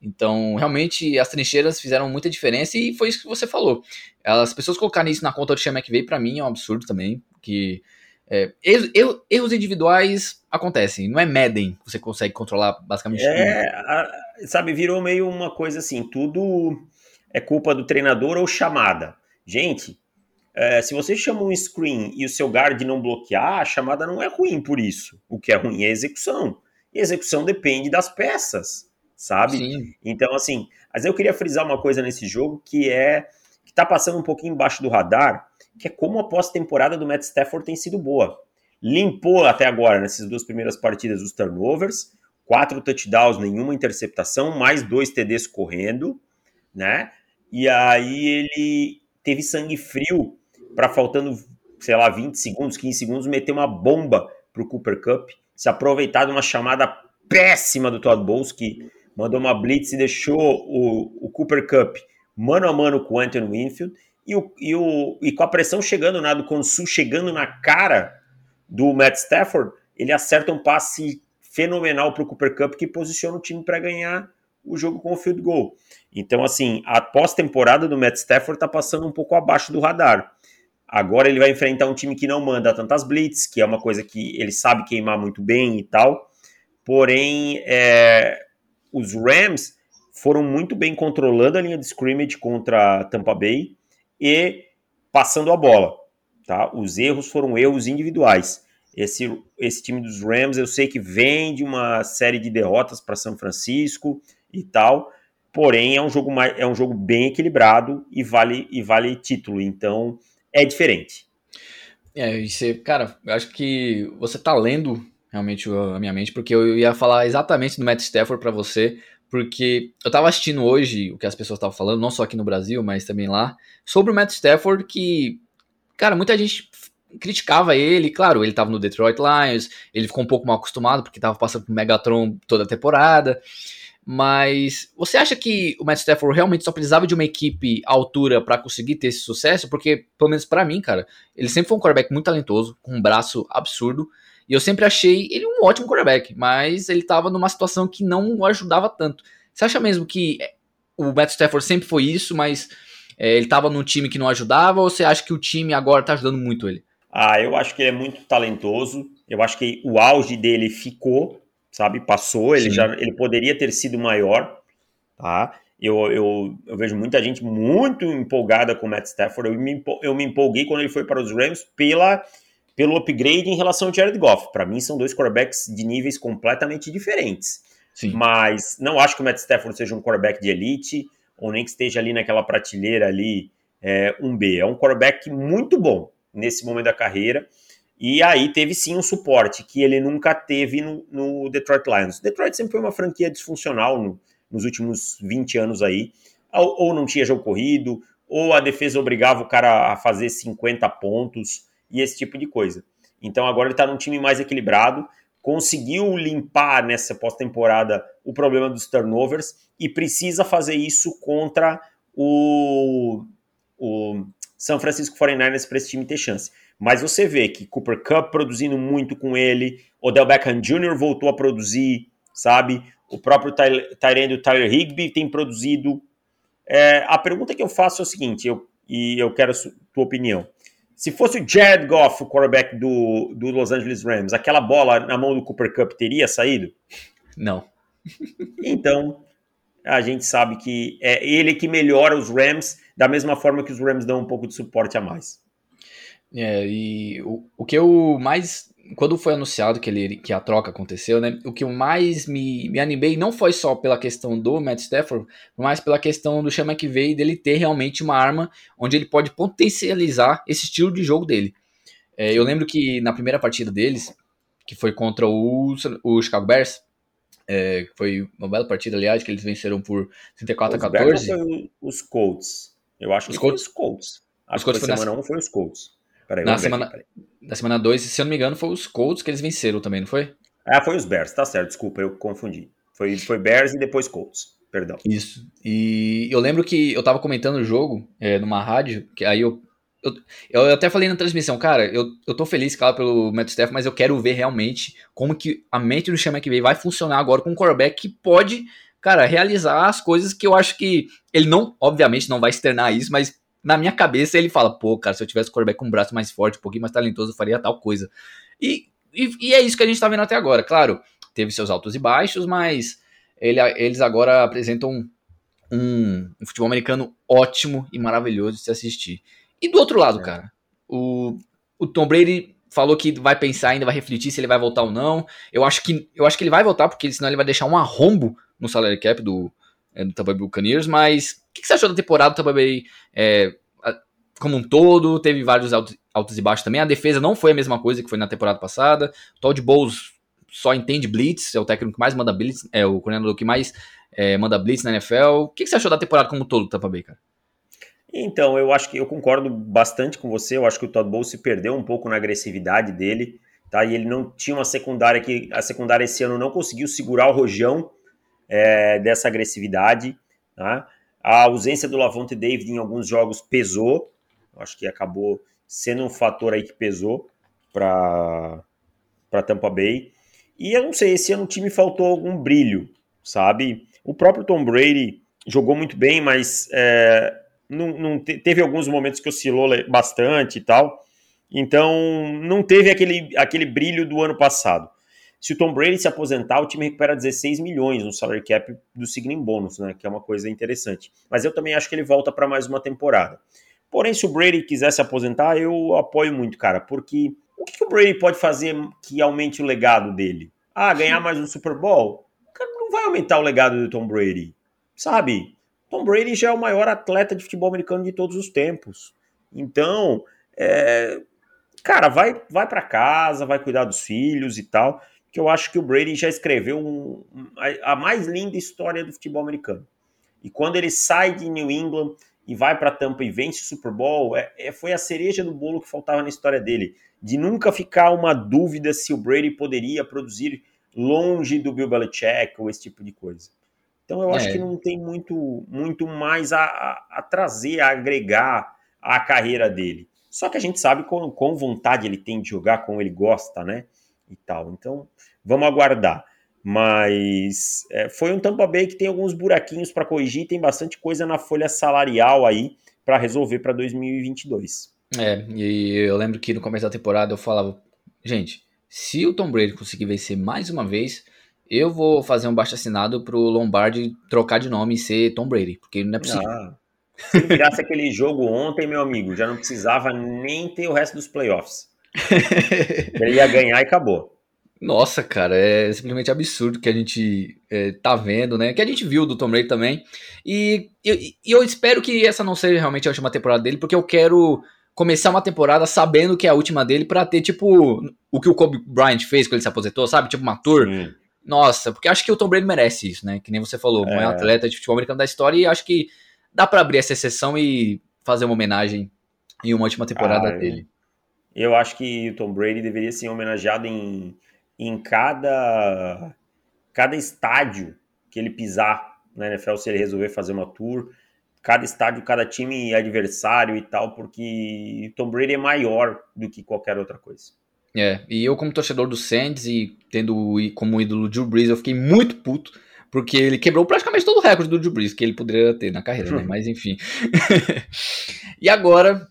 Então, realmente, as trincheiras fizeram muita diferença e foi isso que você falou. As pessoas colocarem isso na conta do Sean McVay, para mim, é um absurdo também. Que é, erros, erros, individuais acontecem. Não é Madden que você consegue controlar basicamente é, tudo. sabe, virou meio uma coisa assim, tudo é culpa do treinador ou chamada. Gente, é, se você chama um screen e o seu guard não bloquear, a chamada não é ruim por isso. O que é ruim é a execução. E a execução depende das peças, sabe? Sim. Então, assim, mas eu queria frisar uma coisa nesse jogo que é que tá passando um pouquinho embaixo do radar, que é como a pós-temporada do Matt Stafford tem sido boa. Limpou até agora, nessas duas primeiras partidas, os turnovers, quatro touchdowns, nenhuma interceptação, mais dois TDs correndo, né? E aí ele teve sangue frio para faltando, sei lá, 20 segundos, 15 segundos, meter uma bomba pro Cooper Cup, se aproveitar de uma chamada péssima do Todd Bowles, que mandou uma blitz e deixou o, o Cooper Cup mano a mano com o Anthony Winfield, e, o, e, o, e com a pressão chegando na do Consul, chegando na cara do Matt Stafford, ele acerta um passe fenomenal para o Cooper Cup que posiciona o time para ganhar o jogo com o field goal. Então, assim, a pós-temporada do Matt Stafford está passando um pouco abaixo do radar. Agora ele vai enfrentar um time que não manda tantas blitz, que é uma coisa que ele sabe queimar muito bem e tal. Porém, é, os Rams foram muito bem controlando a linha de scrimmage contra Tampa Bay e passando a bola. Tá? Os erros foram erros individuais. Esse, esse time dos Rams eu sei que vem de uma série de derrotas para São Francisco e tal, porém é um jogo mais, é um jogo bem equilibrado e vale e vale título, então é diferente. É, você, cara, eu acho que você tá lendo realmente a minha mente, porque eu ia falar exatamente do Matt Stafford para você, porque eu tava assistindo hoje o que as pessoas estavam falando, não só aqui no Brasil, mas também lá, sobre o Matt Stafford, que, cara, muita gente criticava ele, claro, ele tava no Detroit Lions, ele ficou um pouco mal acostumado, porque tava passando por Megatron toda a temporada, mas você acha que o Matt Stafford realmente só precisava de uma equipe à altura para conseguir ter esse sucesso? Porque, pelo menos para mim, cara, ele sempre foi um quarterback muito talentoso, com um braço absurdo. E eu sempre achei ele um ótimo quarterback, mas ele estava numa situação que não o ajudava tanto. Você acha mesmo que o Matt Stafford sempre foi isso, mas é, ele estava num time que não ajudava, ou você acha que o time agora está ajudando muito ele? Ah, eu acho que ele é muito talentoso. Eu acho que o auge dele ficou sabe? Passou, ele Sim. já ele poderia ter sido maior, tá? Eu, eu, eu vejo muita gente muito empolgada com o Matt Stafford. Eu me, eu me empolguei quando ele foi para os Rams pela, pelo upgrade em relação ao Jared Goff. Para mim, são dois quarterbacks de níveis completamente diferentes. Sim. Mas não acho que o Matt Stafford seja um quarterback de elite, ou nem que esteja ali naquela prateleira ali, é, um B. É um quarterback muito bom nesse momento da carreira. E aí teve sim um suporte que ele nunca teve no, no Detroit Lions. Detroit sempre foi uma franquia disfuncional no, nos últimos 20 anos aí. Ou, ou, não tinha jogo corrido, ou a defesa obrigava o cara a fazer 50 pontos e esse tipo de coisa. Então agora ele está num time mais equilibrado, conseguiu limpar nessa pós-temporada o problema dos turnovers e precisa fazer isso contra o, o San Francisco 49ers para esse time ter chance. Mas você vê que Cooper Cup produzindo muito com ele, Odell Beckham Jr. voltou a produzir, sabe? O próprio Tyrande, Tyler Higby, tem produzido. É, a pergunta que eu faço é o seguinte, eu, e eu quero a tua opinião. Se fosse o Jared Goff, o quarterback do, do Los Angeles Rams, aquela bola na mão do Cooper Cup teria saído? Não. Então, a gente sabe que é ele que melhora os Rams da mesma forma que os Rams dão um pouco de suporte a mais. É, e o, o que eu mais. Quando foi anunciado que, ele, que a troca aconteceu, né? O que eu mais me, me animei não foi só pela questão do Matt Stafford, mas pela questão do Chama que veio dele ter realmente uma arma onde ele pode potencializar esse estilo de jogo dele. É, eu lembro que na primeira partida deles, que foi contra o, o Chicago Bears, é, foi uma bela partida, aliás, que eles venceram por 34 a 14. Os Bears foi os Colts. Eu acho os que Colts? foi os Colts. Acho os Colts que foi semana 1 um, foi os Colts. Peraí, na, semana, na semana 2, se eu não me engano, foi os Colts que eles venceram também, não foi? Ah, foi os Bears, tá certo, desculpa, eu confundi. Foi, foi Bears e depois Colts, perdão. Isso. E eu lembro que eu tava comentando o jogo é, numa rádio, que aí eu, eu, eu até falei na transmissão, cara, eu, eu tô feliz, claro, pelo Matt Staff, mas eu quero ver realmente como que a mente do Chama que vai funcionar agora com um quarterback que pode, cara, realizar as coisas que eu acho que ele não, obviamente, não vai externar isso, mas na minha cabeça ele fala, pô, cara, se eu tivesse o quarterback com um braço mais forte, um pouquinho mais talentoso, eu faria tal coisa. E, e, e, é isso que a gente tá vendo até agora. Claro, teve seus altos e baixos, mas ele, eles agora apresentam um, um, futebol americano ótimo e maravilhoso de se assistir. E do outro lado, é. cara, o, o Tom Brady falou que vai pensar ainda, vai refletir se ele vai voltar ou não. Eu acho que, eu acho que ele vai voltar, porque senão ele vai deixar um arrombo no salary cap do, é, do Tampa Bay Buccaneers. Mas o que, que, você achou da temporada do Tampa Bay é, como um todo? Teve vários altos, altos, e baixos também. A defesa não foi a mesma coisa que foi na temporada passada. Todd Bowles só entende blitz, é o técnico que mais manda blitz, é o coordenador que mais é, manda blitz na NFL. O que, que você achou da temporada como um todo do Tampa Bay, cara? Então, eu acho que eu concordo bastante com você. Eu acho que o Todd Bowles se perdeu um pouco na agressividade dele, tá? E ele não tinha uma secundária que a secundária esse ano não conseguiu segurar o rojão é, dessa agressividade, tá? A ausência do Lavonte David em alguns jogos pesou. Acho que acabou sendo um fator aí que pesou para para Tampa Bay. E eu não sei, esse ano o time faltou algum brilho, sabe? O próprio Tom Brady jogou muito bem, mas é, não, não te, teve alguns momentos que oscilou bastante e tal. Então, não teve aquele, aquele brilho do ano passado. Se o Tom Brady se aposentar, o time recupera 16 milhões no salary cap do signing bônus, né? Que é uma coisa interessante. Mas eu também acho que ele volta para mais uma temporada. Porém, se o Brady quiser se aposentar, eu apoio muito, cara, porque o que, que o Brady pode fazer que aumente o legado dele? Ah, ganhar mais um Super Bowl? Cara, não vai aumentar o legado do Tom Brady, sabe? Tom Brady já é o maior atleta de futebol americano de todos os tempos. Então, é, cara, vai, vai para casa, vai cuidar dos filhos e tal. Que eu acho que o Brady já escreveu um, a, a mais linda história do futebol americano. E quando ele sai de New England e vai para Tampa e vence o Super Bowl, é, é, foi a cereja do bolo que faltava na história dele. De nunca ficar uma dúvida se o Brady poderia produzir longe do Bill Belichick ou esse tipo de coisa. Então eu acho é. que não tem muito, muito mais a, a, a, trazer, a agregar à carreira dele. Só que a gente sabe com, com vontade ele tem de jogar, como ele gosta, né? E tal. Então vamos aguardar. Mas é, foi um Tampa Bay que tem alguns buraquinhos para corrigir, tem bastante coisa na folha salarial aí para resolver para 2022. É, e eu lembro que no começo da temporada eu falava, gente, se o Tom Brady conseguir vencer mais uma vez, eu vou fazer um baixo assinado pro Lombardi trocar de nome e ser Tom Brady, porque não é possível. Ah, se virasse aquele jogo ontem, meu amigo, já não precisava nem ter o resto dos playoffs. Ele ia ganhar e acabou. Nossa, cara, é simplesmente absurdo que a gente é, tá vendo, né? Que a gente viu do Tom Brady também. E, e, e eu espero que essa não seja realmente a última temporada dele, porque eu quero começar uma temporada sabendo que é a última dele para ter, tipo, o que o Kobe Bryant fez quando ele se aposentou, sabe? Tipo, uma tour. Sim. Nossa, porque acho que o Tom Brady merece isso, né? Que nem você falou, o é. maior atleta de futebol americano da história, e acho que dá para abrir essa exceção e fazer uma homenagem em uma última temporada ah, dele. Eu acho que o Tom Brady deveria ser homenageado em, em cada, cada estádio que ele pisar na NFL, se ele resolver fazer uma tour. Cada estádio, cada time adversário e tal, porque o Tom Brady é maior do que qualquer outra coisa. É, e eu como torcedor do Saints e tendo como ídolo o Drew Brees, eu fiquei muito puto, porque ele quebrou praticamente todo o recorde do Drew Brees que ele poderia ter na carreira, né? Mas enfim. e agora,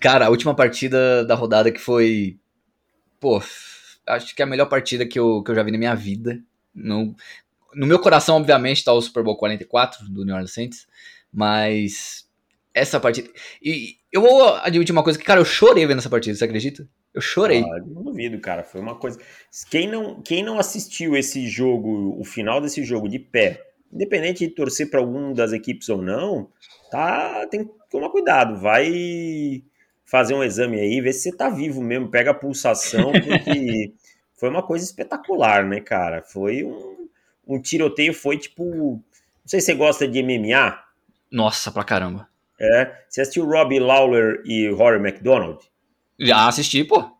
cara, a última partida da rodada que foi, pô, acho que é a melhor partida que eu, que eu já vi na minha vida. No, no meu coração, obviamente, tá o Super Bowl 44 do New Orleans Saints, mas essa partida... E eu vou admitir uma coisa, que, cara, eu chorei vendo essa partida, você acredita? Eu chorei. Ah, não duvido, cara. Foi uma coisa. Quem não, quem não assistiu esse jogo, o final desse jogo de pé, independente de torcer para alguma das equipes ou não, tá, tem que tomar cuidado. Vai fazer um exame aí, ver se você tá vivo mesmo, pega a pulsação, porque foi uma coisa espetacular, né, cara? Foi um, um tiroteio, foi tipo. Não sei se você gosta de MMA. Nossa, pra caramba. É. Você assistiu Robbie Lawler e Rory McDonald? Já assisti, pô.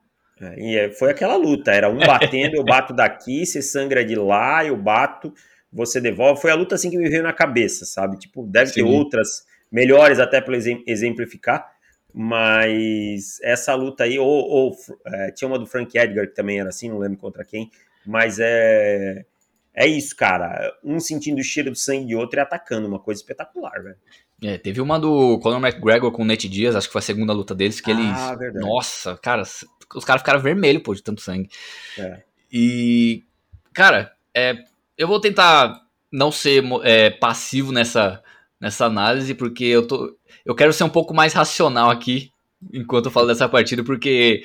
É, e é, foi aquela luta, era um batendo, eu bato daqui, você sangra de lá, eu bato, você devolve. Foi a luta assim que me veio na cabeça, sabe? Tipo, deve Sim. ter outras melhores até para exemplificar, mas essa luta aí, ou, ou é, tinha uma do Frank Edgar que também era assim, não lembro contra quem, mas é é isso, cara. Um sentindo o cheiro do sangue de outro e atacando, uma coisa espetacular, velho. É, teve uma do Conor McGregor com o Nate Diaz, acho que foi a segunda luta deles, que ah, eles. Verdade. Nossa, cara, os caras ficaram vermelhos, pô, de tanto sangue. É. E. Cara, é, eu vou tentar não ser é, passivo nessa, nessa análise, porque eu tô. Eu quero ser um pouco mais racional aqui enquanto eu falo dessa partida, porque.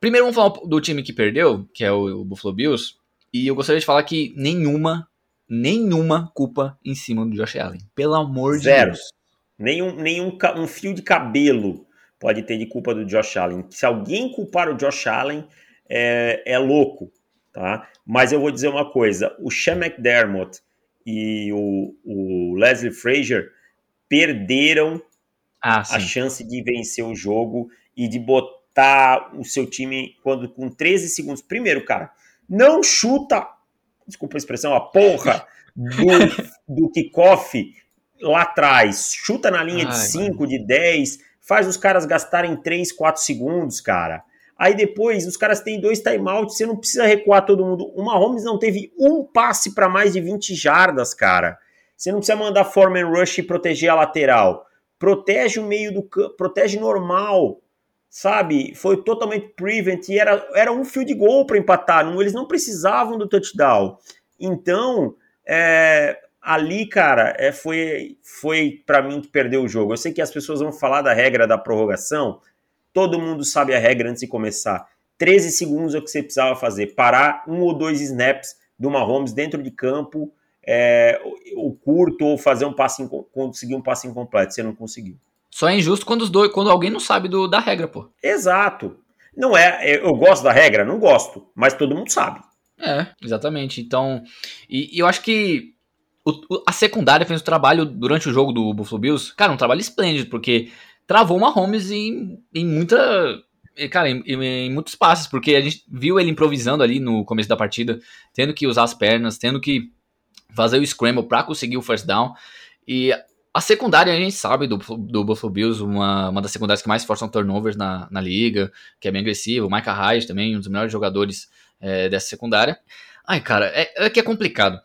Primeiro vamos falar do time que perdeu, que é o Buffalo Bills. E eu gostaria de falar que nenhuma, nenhuma culpa em cima do Josh Allen. Pelo amor Zero. de Deus. Nenhum, nenhum um fio de cabelo pode ter de culpa do Josh Allen. Se alguém culpar o Josh Allen, é, é louco, tá? Mas eu vou dizer uma coisa: o Sean McDermott e o, o Leslie Frazier perderam ah, a chance de vencer o jogo e de botar o seu time quando com 13 segundos. Primeiro, cara, não chuta, desculpa a expressão, a porra do, do kickoff lá atrás. Chuta na linha Ai, de 5, de 10, faz os caras gastarem 3, 4 segundos, cara. Aí depois os caras têm dois timeouts, você não precisa recuar todo mundo. O Mahomes não teve um passe para mais de 20 jardas, cara. Você não precisa mandar Foreman Rush e proteger a lateral. Protege o meio do campo, protege normal, sabe? Foi totalmente prevent e era, era um field goal para empatar. Não, eles não precisavam do touchdown. Então, é, ali, cara, é, foi, foi para mim que perdeu o jogo. Eu sei que as pessoas vão falar da regra da prorrogação, Todo mundo sabe a regra antes de começar. 13 segundos é o que você precisava fazer. Parar um ou dois snaps do Mahomes dentro de campo, é, o curto, ou fazer um passe, conseguir um passe incompleto. Você não conseguiu. Só é injusto quando, os dois, quando alguém não sabe do, da regra, pô. Exato. Não é, eu gosto da regra? Não gosto, mas todo mundo sabe. É, exatamente. Então, e, e eu acho que o, a secundária fez o trabalho durante o jogo do Buffalo Bills, cara, um trabalho esplêndido, porque travou o Mahomes em, em muita. Cara, em, em, muitos passes, porque a gente viu ele improvisando ali no começo da partida, tendo que usar as pernas, tendo que fazer o scramble para conseguir o first down. E a secundária, a gente sabe do, do Buffalo Bills, uma, uma das secundárias que mais forçam turnovers na, na liga, que é bem agressivo. O Micah Hyde também, um dos melhores jogadores é, dessa secundária. Ai, cara, é, é que é complicado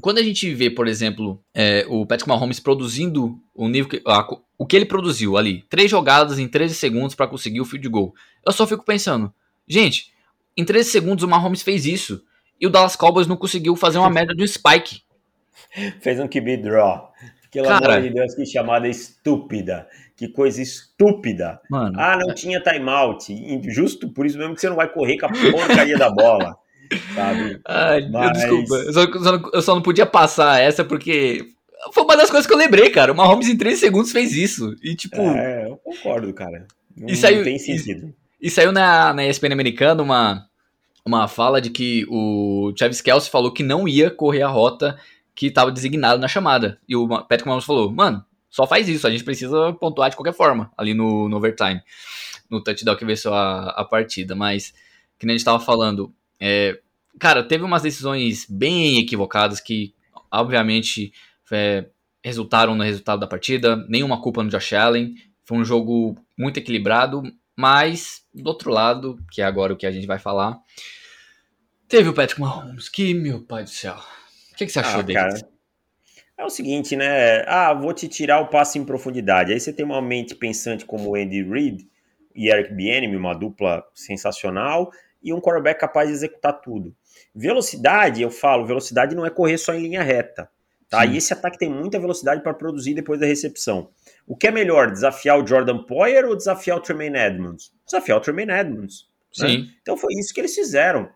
quando a gente vê, por exemplo, é, o Patrick Mahomes produzindo o nível que, a, o que ele produziu ali, três jogadas em 13 segundos para conseguir o field goal, eu só fico pensando, gente, em 13 segundos o Mahomes fez isso e o Dallas Cowboys não conseguiu fazer uma média de um spike. fez um QB draw. Pelo Cara, amor de Deus, que chamada estúpida. Que coisa estúpida. Mano, ah, não é... tinha timeout. Justo por isso mesmo que você não vai correr com a porcaria da bola sabe? Ai, Mas... desculpa, eu só, só, não, eu só não podia passar essa porque foi uma das coisas que eu lembrei, cara. O Mahomes em 3 segundos fez isso. E tipo. É, eu concordo, cara. Não, e saiu, não tem sentido. E, e, saiu na, na ESPN americana uma, uma fala de que o Travis Kelsey falou que não ia correr a rota que estava designado na chamada. E o Patrick Mahomes falou: mano, só faz isso, a gente precisa pontuar de qualquer forma ali no, no overtime. No touchdown que venceu a, a partida. Mas, que nem a gente estava falando, é, cara, teve umas decisões bem equivocadas que, obviamente, é, resultaram no resultado da partida. Nenhuma culpa no Josh Allen. Foi um jogo muito equilibrado, mas do outro lado, que é agora o que a gente vai falar, teve o Patrick Mahomes, que, meu pai do céu. O que, que você achou ah, dele? Cara, é o seguinte, né? Ah, vou te tirar o passe em profundidade. Aí você tem uma mente pensante como Andy Reid e Eric Bieniemy, uma dupla sensacional e um quarterback capaz de executar tudo. Velocidade, eu falo, velocidade não é correr só em linha reta. Tá? E esse ataque tem muita velocidade para produzir depois da recepção. O que é melhor, desafiar o Jordan Poyer ou desafiar o Tremaine Edmonds? Desafiar o Tremaine Edmonds. Né? Então foi isso que eles fizeram.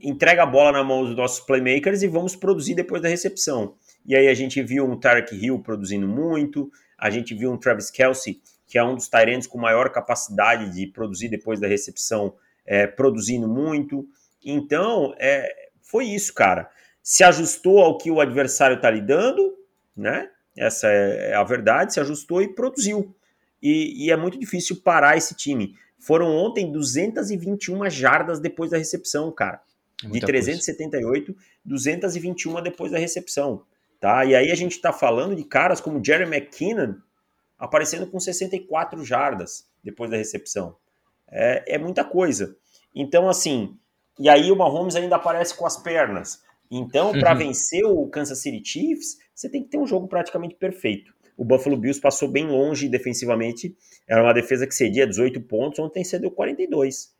Entrega a bola na mão dos nossos playmakers e vamos produzir depois da recepção. E aí a gente viu um Tarek Hill produzindo muito, a gente viu um Travis Kelsey, que é um dos Tyrants com maior capacidade de produzir depois da recepção, é, produzindo muito. Então, é, foi isso, cara. Se ajustou ao que o adversário está lhe dando, né? Essa é a verdade, se ajustou e produziu. E, e é muito difícil parar esse time. Foram ontem 221 jardas depois da recepção, cara. É de 378, coisa. 221 depois da recepção. Tá? E aí a gente está falando de caras como Jerry McKinnon aparecendo com 64 jardas depois da recepção. É, é muita coisa. Então, assim, e aí o Mahomes ainda aparece com as pernas. Então, para uhum. vencer o Kansas City Chiefs, você tem que ter um jogo praticamente perfeito. O Buffalo Bills passou bem longe defensivamente. Era uma defesa que cedia 18 pontos, ontem cedeu 42.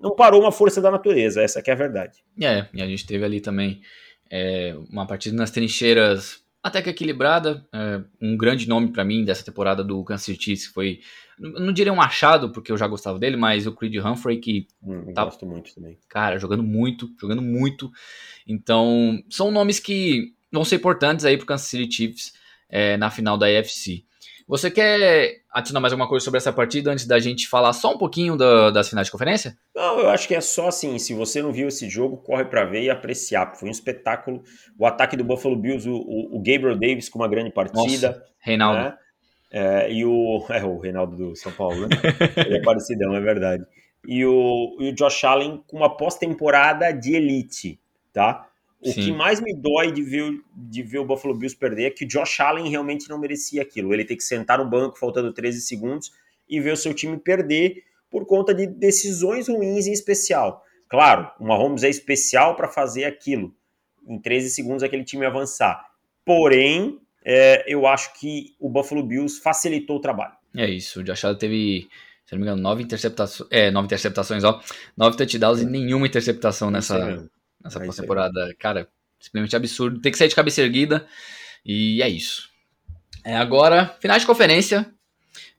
Não parou uma força da natureza, essa que é a verdade. É, e a gente teve ali também é, uma partida nas trincheiras até que equilibrada. É, um grande nome para mim dessa temporada do Kansas City foi, não diria um achado, porque eu já gostava dele, mas o Creed Humphrey, que hum, tá, gosto muito também. Cara, jogando muito, jogando muito. Então, são nomes que vão ser importantes aí pro Kansas City Chiefs é, na final da AFC. Você quer adicionar mais alguma coisa sobre essa partida antes da gente falar só um pouquinho da, das finais de conferência? Não, eu acho que é só assim. Se você não viu esse jogo, corre para ver e apreciar. Foi um espetáculo. O ataque do Buffalo Bills, o, o Gabriel Davis com uma grande partida. Nossa, Reinaldo. Né? É, e o. É, o Reinaldo do São Paulo, né? Ele é parecidão, é verdade. E o, e o Josh Allen com uma pós-temporada de elite, tá? O Sim. que mais me dói de ver, de ver o Buffalo Bills perder é que o Josh Allen realmente não merecia aquilo. Ele tem que sentar no banco faltando 13 segundos e ver o seu time perder por conta de decisões ruins em especial. Claro, o Mahomes é especial para fazer aquilo. Em 13 segundos aquele time avançar. Porém, é, eu acho que o Buffalo Bills facilitou o trabalho. É isso, o Josh Allen teve, se não me engano, nove interceptações, é, nove interceptações, ó, nove touchdowns e nenhuma interceptação nessa, nessa é pós-temporada. Cara, simplesmente absurdo. Tem que sair de cabeça erguida. E é isso. É, agora, finais de conferência.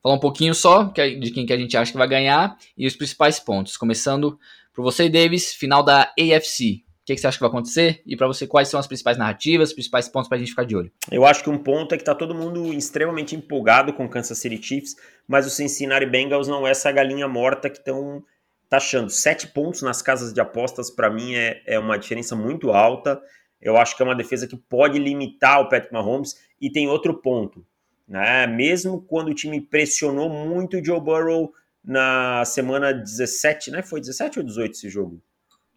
Falar um pouquinho só de quem que a gente acha que vai ganhar e os principais pontos. Começando por você, Davis, final da AFC. O que, que, você acha que vai acontecer? E para você, quais são as principais narrativas, os principais pontos para a gente ficar de olho? Eu acho que um ponto é que tá todo mundo extremamente empolgado com o Kansas City Chiefs, mas o Cincinnati Bengals não é essa galinha morta que estão taxando sete pontos nas casas de apostas, para mim é, é uma diferença muito alta. Eu acho que é uma defesa que pode limitar o Patrick Mahomes. E tem outro ponto, né? Mesmo quando o time pressionou muito o Joe Burrow na semana 17, né? Foi 17 ou 18 esse jogo?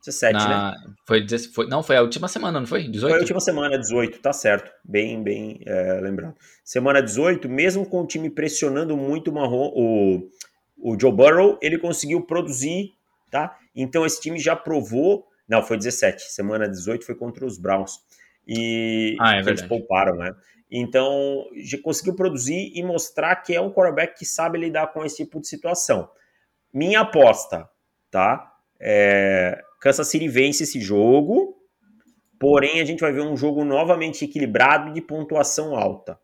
17, na... né? Foi, foi, não, foi a última semana, não foi? 18? Foi a última semana, 18, tá certo. Bem, bem é, lembrado. Semana 18, mesmo com o time pressionando muito o, Marrom, o, o Joe Burrow, ele conseguiu produzir, tá? Então esse time já provou, não, foi 17, semana 18 foi contra os Browns. E ah, é eles pouparam, né? Então, já conseguiu produzir e mostrar que é um quarterback que sabe lidar com esse tipo de situação. Minha aposta, tá? É, Kansas City vence esse jogo, porém a gente vai ver um jogo novamente equilibrado de pontuação alta.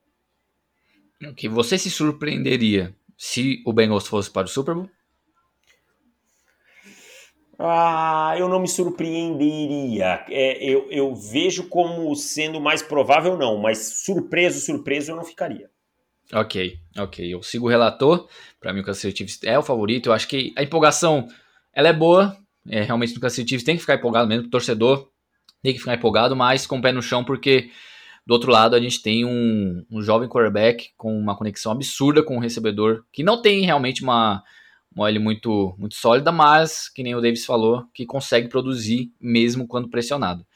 Que você se surpreenderia se o Bengals fosse para o Super Bowl? Ah, eu não me surpreenderia. É, eu, eu vejo como sendo mais provável, não, mas surpreso, surpreso eu não ficaria. Ok, ok. Eu sigo o relator. Para mim, o Kansas City Chiefs é o favorito. Eu acho que a empolgação ela é boa. É, realmente, o Kansas City Chiefs tem que ficar empolgado mesmo. O torcedor tem que ficar empolgado, mas com o pé no chão, porque do outro lado, a gente tem um, um jovem quarterback com uma conexão absurda com o recebedor, que não tem realmente uma, uma OL muito, muito sólida, mas, que nem o Davis falou, que consegue produzir mesmo quando pressionado.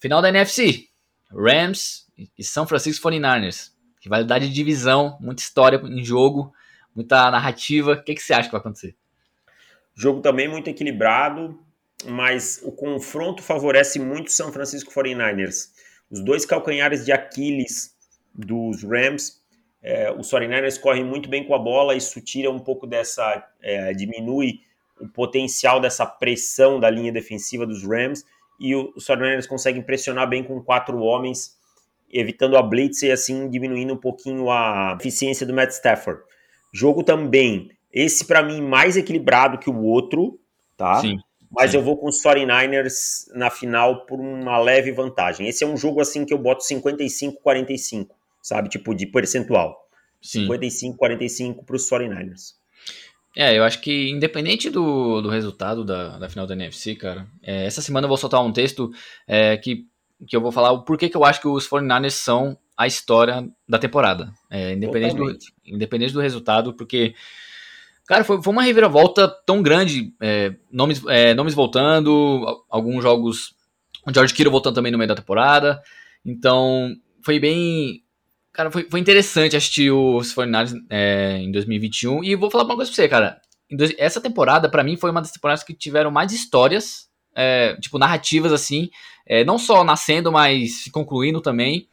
Final da NFC, Rams e São Francisco 49ers. Rivalidade de divisão, muita história em jogo, muita narrativa. O que, que você acha que vai acontecer? Jogo também muito equilibrado, mas o confronto favorece muito São Francisco 49ers os dois calcanhares de Aquiles dos Rams. É, os 49ers correm muito bem com a bola, isso tira um pouco dessa. É, diminui o potencial dessa pressão da linha defensiva dos Rams. E os 49ers conseguem pressionar bem com quatro homens, evitando a blitz e assim diminuindo um pouquinho a eficiência do Matt Stafford. Jogo também, esse para mim mais equilibrado que o outro, tá? Sim. Mas eu vou com os 49ers na final por uma leve vantagem. Esse é um jogo assim que eu boto 55-45, sabe? Tipo de percentual. 55-45 para os 49ers. É, eu acho que independente do, do resultado da, da final da NFC, cara, é, essa semana eu vou soltar um texto é, que, que eu vou falar o porquê que eu acho que os 49ers são a história da temporada. É, independente, do, independente do resultado, porque Cara, foi, foi uma reviravolta tão grande. É, nomes, é, nomes voltando, alguns jogos. O George Kittle voltando também no meio da temporada. Então, foi bem. Cara, foi, foi interessante assistir os 49ers é, em 2021. E vou falar uma coisa pra você, cara. Essa temporada, para mim, foi uma das temporadas que tiveram mais histórias, é, tipo, narrativas assim. É, não só nascendo, mas se concluindo também.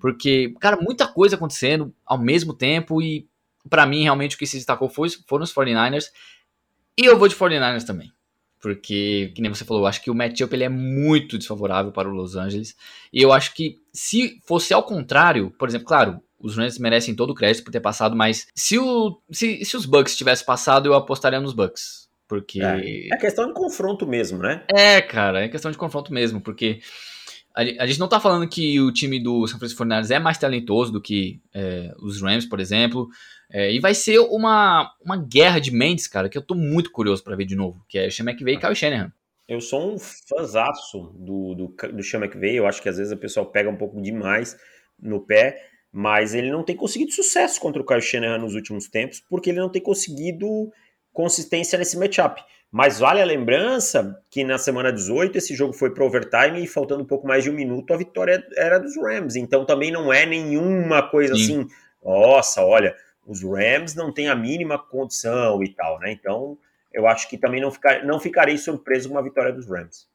Porque, cara, muita coisa acontecendo ao mesmo tempo e para mim, realmente, o que se destacou foi, foram os 49ers. E eu vou de 49ers também. Porque, que nem você falou, eu acho que o matchup ele é muito desfavorável para o Los Angeles. E eu acho que se fosse ao contrário, por exemplo, claro, os Rams merecem todo o crédito por ter passado, mas se, o, se, se os Bucks tivessem passado, eu apostaria nos Bucks. Porque. É, é questão de confronto mesmo, né? É, cara, é questão de confronto mesmo, porque a, gente não tá falando que o time do San Francisco 49ers é mais talentoso do que é, os Rams, por exemplo. É, e vai ser uma, uma guerra de mentes, cara, que eu tô muito curioso para ver de novo, que é Sean McVay e Kyle Shanahan. Eu sou um fãzaço do, do, do Sean McVay, eu acho que às vezes a pessoa pega um pouco demais no pé, mas ele não tem conseguido sucesso contra o Kyle Shanahan nos últimos tempos, porque ele não tem conseguido consistência nesse matchup. Mas vale a lembrança que na semana 18 esse jogo foi para overtime e faltando um pouco mais de um minuto a vitória era dos Rams. Então também não é nenhuma coisa Sim. assim, nossa, olha, os Rams não têm a mínima condição e tal, né? Então eu acho que também não, ficar, não ficarei surpreso com uma vitória dos Rams.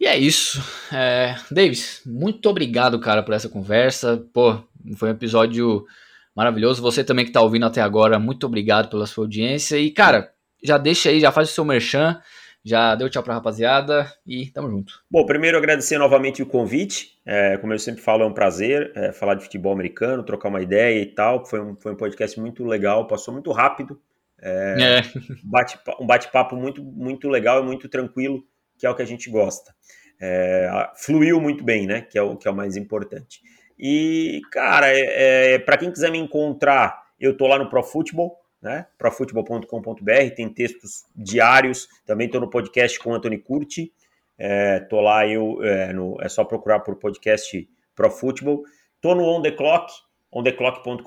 E é isso. É, Davis, muito obrigado, cara, por essa conversa. Pô, foi um episódio maravilhoso. Você também que está ouvindo até agora, muito obrigado pela sua audiência. E, cara, já deixa aí, já faz o seu merchan, já deu tchau pra rapaziada e tamo junto. Bom, primeiro agradecer novamente o convite. É, como eu sempre falo, é um prazer é, falar de futebol americano, trocar uma ideia e tal. Foi um, foi um podcast muito legal, passou muito rápido. É, é. Bate, um bate-papo muito, muito legal e muito tranquilo que é o que a gente gosta. É, fluiu muito bem, né? Que é o que é o mais importante. E, cara, é, é para quem quiser me encontrar, eu tô lá no Pro Football, né? profutebol.com.br, tem textos diários. Também tô no podcast com o Anthony Curti. É, lá, eu, é, no, é só procurar por podcast Pro Football. Tô no On The Clock, ontheclock.com.br,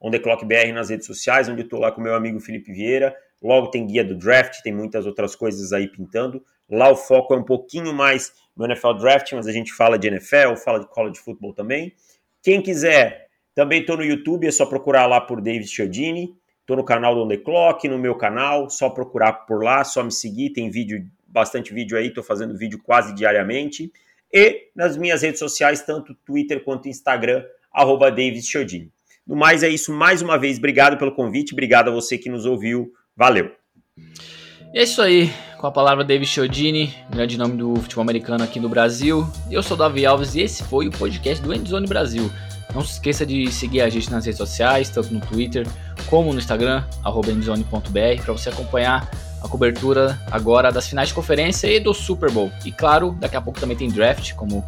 On The Clock BR nas redes sociais, onde tô lá com meu amigo Felipe Vieira. Logo tem guia do draft, tem muitas outras coisas aí pintando. Lá o foco é um pouquinho mais no NFL Draft, mas a gente fala de NFL, fala de college football também. Quem quiser, também estou no YouTube, é só procurar lá por David Chiodini. Estou no canal do On The Clock, no meu canal, só procurar por lá, só me seguir, tem vídeo, bastante vídeo aí, estou fazendo vídeo quase diariamente. E nas minhas redes sociais, tanto Twitter quanto Instagram, arroba David Chiodini. No mais é isso, mais uma vez, obrigado pelo convite, obrigado a você que nos ouviu, valeu! É isso aí, com a palavra David Chiodini, grande nome do futebol americano aqui no Brasil. Eu sou o Davi Alves e esse foi o podcast do Endzone Brasil. Não se esqueça de seguir a gente nas redes sociais, tanto no Twitter como no Instagram, endzone.br, para você acompanhar a cobertura agora das finais de conferência e do Super Bowl. E claro, daqui a pouco também tem draft, como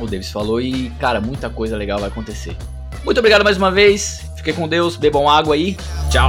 o Davis falou, e cara, muita coisa legal vai acontecer. Muito obrigado mais uma vez, fiquem com Deus, bebam água e tchau!